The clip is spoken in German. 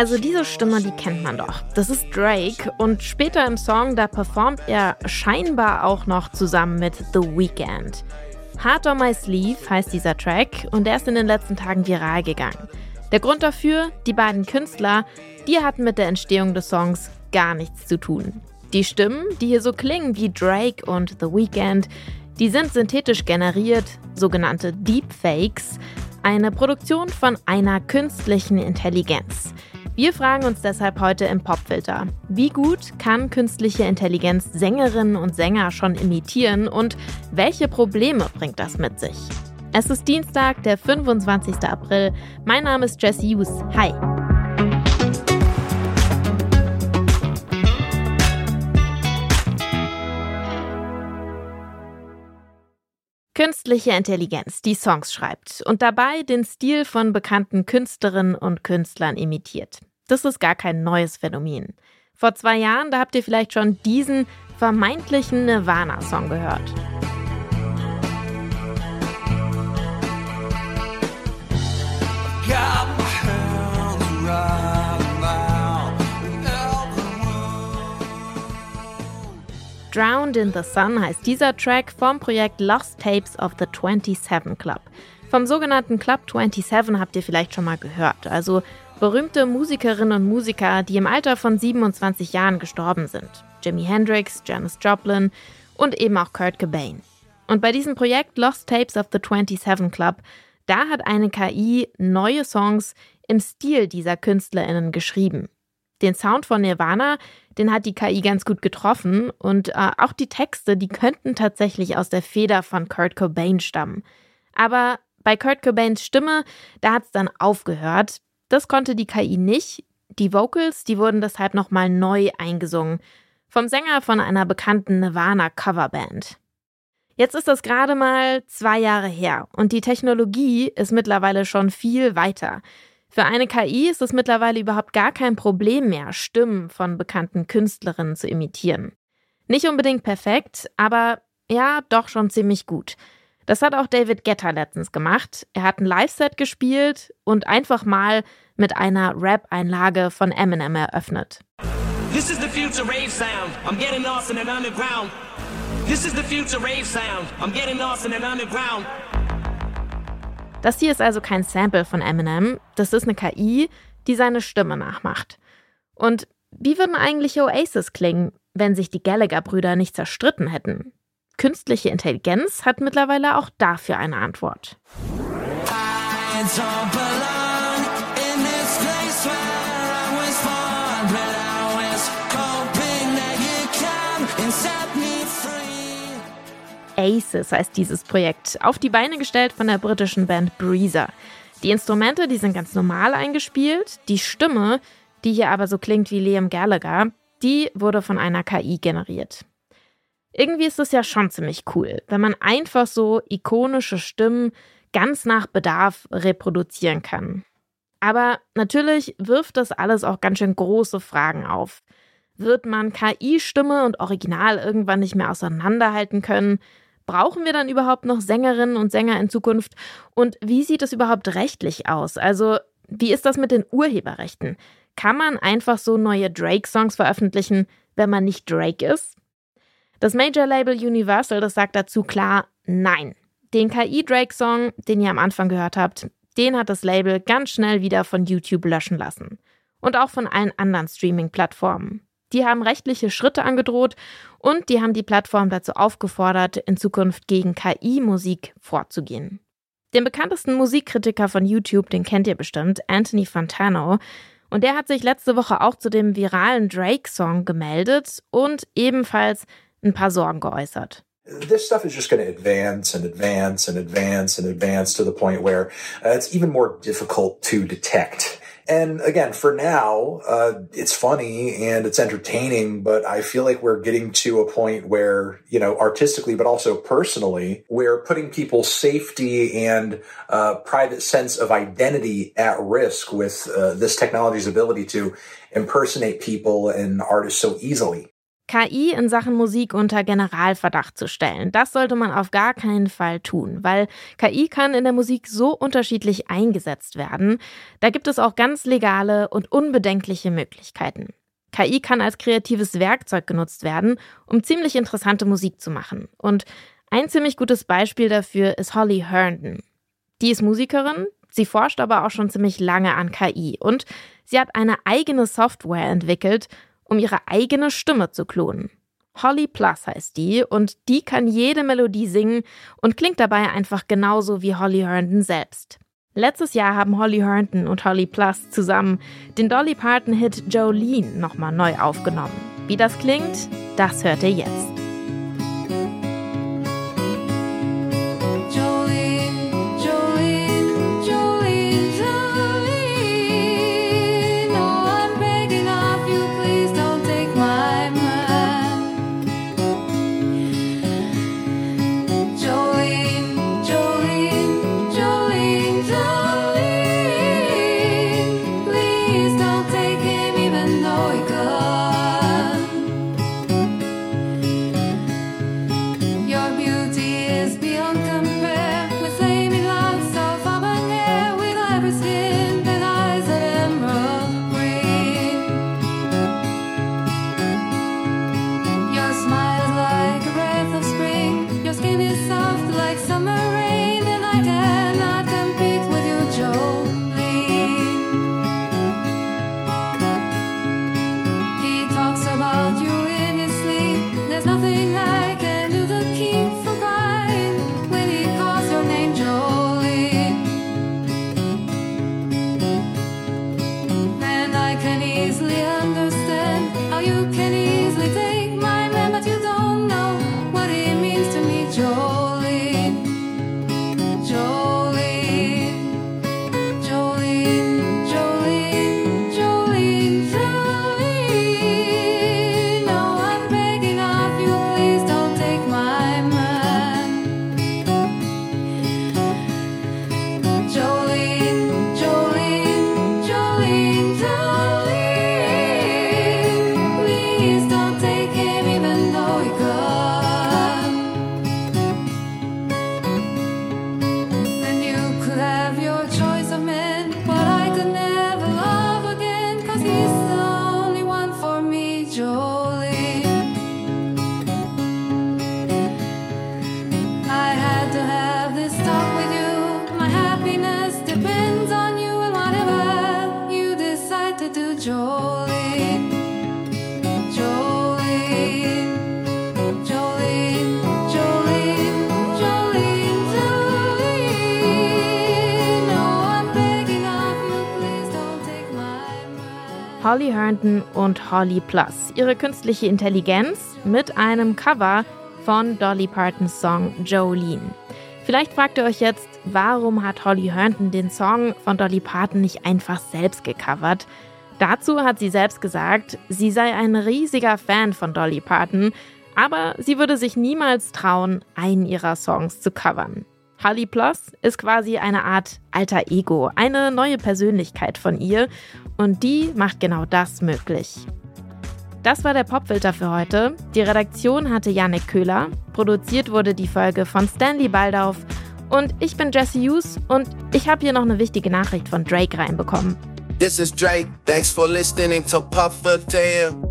Also diese Stimme, die kennt man doch. Das ist Drake und später im Song, da performt er scheinbar auch noch zusammen mit The Weeknd. Heart on My Sleeve heißt dieser Track und der ist in den letzten Tagen viral gegangen. Der Grund dafür, die beiden Künstler, die hatten mit der Entstehung des Songs gar nichts zu tun. Die Stimmen, die hier so klingen wie Drake und The Weeknd, die sind synthetisch generiert, sogenannte Deepfakes, eine Produktion von einer künstlichen Intelligenz. Wir fragen uns deshalb heute im Popfilter, wie gut kann künstliche Intelligenz Sängerinnen und Sänger schon imitieren und welche Probleme bringt das mit sich? Es ist Dienstag, der 25. April. Mein Name ist Jesse Hughes. Hi. Künstliche Intelligenz, die Songs schreibt und dabei den Stil von bekannten Künstlerinnen und Künstlern imitiert. Das ist gar kein neues Phänomen. Vor zwei Jahren, da habt ihr vielleicht schon diesen vermeintlichen Nirvana-Song gehört. Drowned in the Sun heißt dieser Track vom Projekt Lost Tapes of the 27 Club. Vom sogenannten Club 27 habt ihr vielleicht schon mal gehört, also berühmte Musikerinnen und Musiker, die im Alter von 27 Jahren gestorben sind. Jimi Hendrix, Janis Joplin und eben auch Kurt Cobain. Und bei diesem Projekt Lost Tapes of the 27 Club, da hat eine KI neue Songs im Stil dieser KünstlerInnen geschrieben. Den Sound von Nirvana, den hat die KI ganz gut getroffen und äh, auch die Texte, die könnten tatsächlich aus der Feder von Kurt Cobain stammen. Aber bei Kurt Cobains Stimme, da hat es dann aufgehört. Das konnte die KI nicht. Die Vocals, die wurden deshalb nochmal neu eingesungen. Vom Sänger von einer bekannten Nirvana-Coverband. Jetzt ist das gerade mal zwei Jahre her und die Technologie ist mittlerweile schon viel weiter. Für eine KI ist es mittlerweile überhaupt gar kein Problem mehr, Stimmen von bekannten Künstlerinnen zu imitieren. Nicht unbedingt perfekt, aber ja, doch schon ziemlich gut. Das hat auch David Guetta letztens gemacht. Er hat ein Live-Set gespielt und einfach mal mit einer Rap-Einlage von Eminem eröffnet. This is the future rave sound. I'm getting lost in an underground. This is the future rave sound. I'm getting lost in an underground. Das hier ist also kein Sample von Eminem, das ist eine KI, die seine Stimme nachmacht. Und wie würden eigentlich Oasis klingen, wenn sich die Gallagher-Brüder nicht zerstritten hätten? Künstliche Intelligenz hat mittlerweile auch dafür eine Antwort. Aces heißt dieses Projekt, auf die Beine gestellt von der britischen Band Breezer. Die Instrumente, die sind ganz normal eingespielt. Die Stimme, die hier aber so klingt wie Liam Gallagher, die wurde von einer KI generiert. Irgendwie ist es ja schon ziemlich cool, wenn man einfach so ikonische Stimmen ganz nach Bedarf reproduzieren kann. Aber natürlich wirft das alles auch ganz schön große Fragen auf. Wird man KI-Stimme und Original irgendwann nicht mehr auseinanderhalten können? Brauchen wir dann überhaupt noch Sängerinnen und Sänger in Zukunft? Und wie sieht es überhaupt rechtlich aus? Also, wie ist das mit den Urheberrechten? Kann man einfach so neue Drake-Songs veröffentlichen, wenn man nicht Drake ist? Das Major-Label Universal, das sagt dazu klar Nein. Den KI-Drake-Song, den ihr am Anfang gehört habt, den hat das Label ganz schnell wieder von YouTube löschen lassen. Und auch von allen anderen Streaming-Plattformen. Die haben rechtliche Schritte angedroht und die haben die Plattform dazu aufgefordert, in Zukunft gegen KI-Musik vorzugehen. Den bekanntesten Musikkritiker von YouTube, den kennt ihr bestimmt, Anthony Fantano. Und der hat sich letzte Woche auch zu dem viralen Drake-Song gemeldet und ebenfalls ein paar Sorgen geäußert. this stuff is just going to advance and advance and advance and advance to the point where uh, it's even more difficult to detect and again, for now, uh, it's funny and it's entertaining, but I feel like we're getting to a point where, you know, artistically, but also personally, we're putting people's safety and uh, private sense of identity at risk with uh, this technology's ability to impersonate people and artists so easily. KI in Sachen Musik unter Generalverdacht zu stellen. Das sollte man auf gar keinen Fall tun, weil KI kann in der Musik so unterschiedlich eingesetzt werden. Da gibt es auch ganz legale und unbedenkliche Möglichkeiten. KI kann als kreatives Werkzeug genutzt werden, um ziemlich interessante Musik zu machen. Und ein ziemlich gutes Beispiel dafür ist Holly Herndon. Die ist Musikerin, sie forscht aber auch schon ziemlich lange an KI und sie hat eine eigene Software entwickelt, um ihre eigene Stimme zu klonen. Holly Plus heißt die und die kann jede Melodie singen und klingt dabei einfach genauso wie Holly Herndon selbst. Letztes Jahr haben Holly Herndon und Holly Plus zusammen den Dolly Parton-Hit Jolene nochmal neu aufgenommen. Wie das klingt, das hört ihr jetzt. Holly Herndon und Holly Plus. Ihre künstliche Intelligenz mit einem Cover von Dolly Partons Song Jolene. Vielleicht fragt ihr euch jetzt, warum hat Holly Herndon den Song von Dolly Parton nicht einfach selbst gecovert? Dazu hat sie selbst gesagt, sie sei ein riesiger Fan von Dolly Parton, aber sie würde sich niemals trauen, einen ihrer Songs zu covern. Holly Plus ist quasi eine Art alter Ego, eine neue Persönlichkeit von ihr und die macht genau das möglich. Das war der Popfilter für heute. Die Redaktion hatte Janik Köhler, produziert wurde die Folge von Stanley Baldauf und ich bin Jesse Hughes und ich habe hier noch eine wichtige Nachricht von Drake reinbekommen. This is Drake. Thanks for listening to Tale.